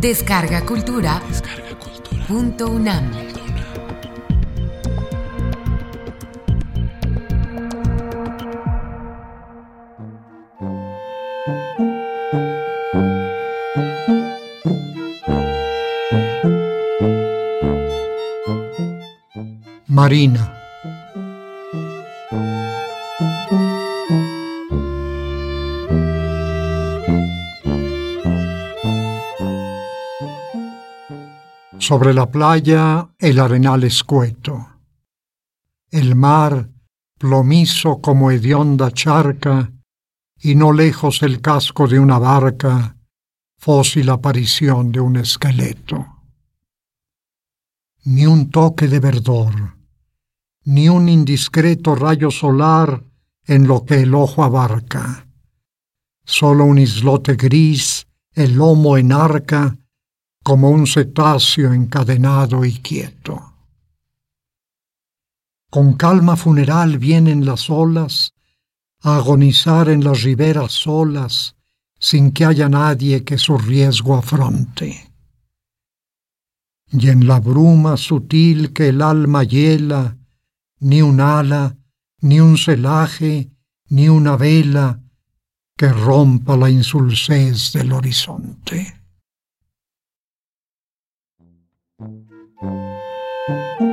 Descarga Cultura. Punto UNAM. Marina. Sobre la playa el arenal escueto. El mar, plomizo como hedionda charca, y no lejos el casco de una barca, fósil aparición de un esqueleto. Ni un toque de verdor, ni un indiscreto rayo solar en lo que el ojo abarca. Solo un islote gris, el lomo en arca, como un cetáceo encadenado y quieto. Con calma funeral vienen las olas a agonizar en las riberas solas sin que haya nadie que su riesgo afronte. Y en la bruma sutil que el alma hiela, ni un ala, ni un celaje, ni una vela que rompa la insulsez del horizonte. thank you.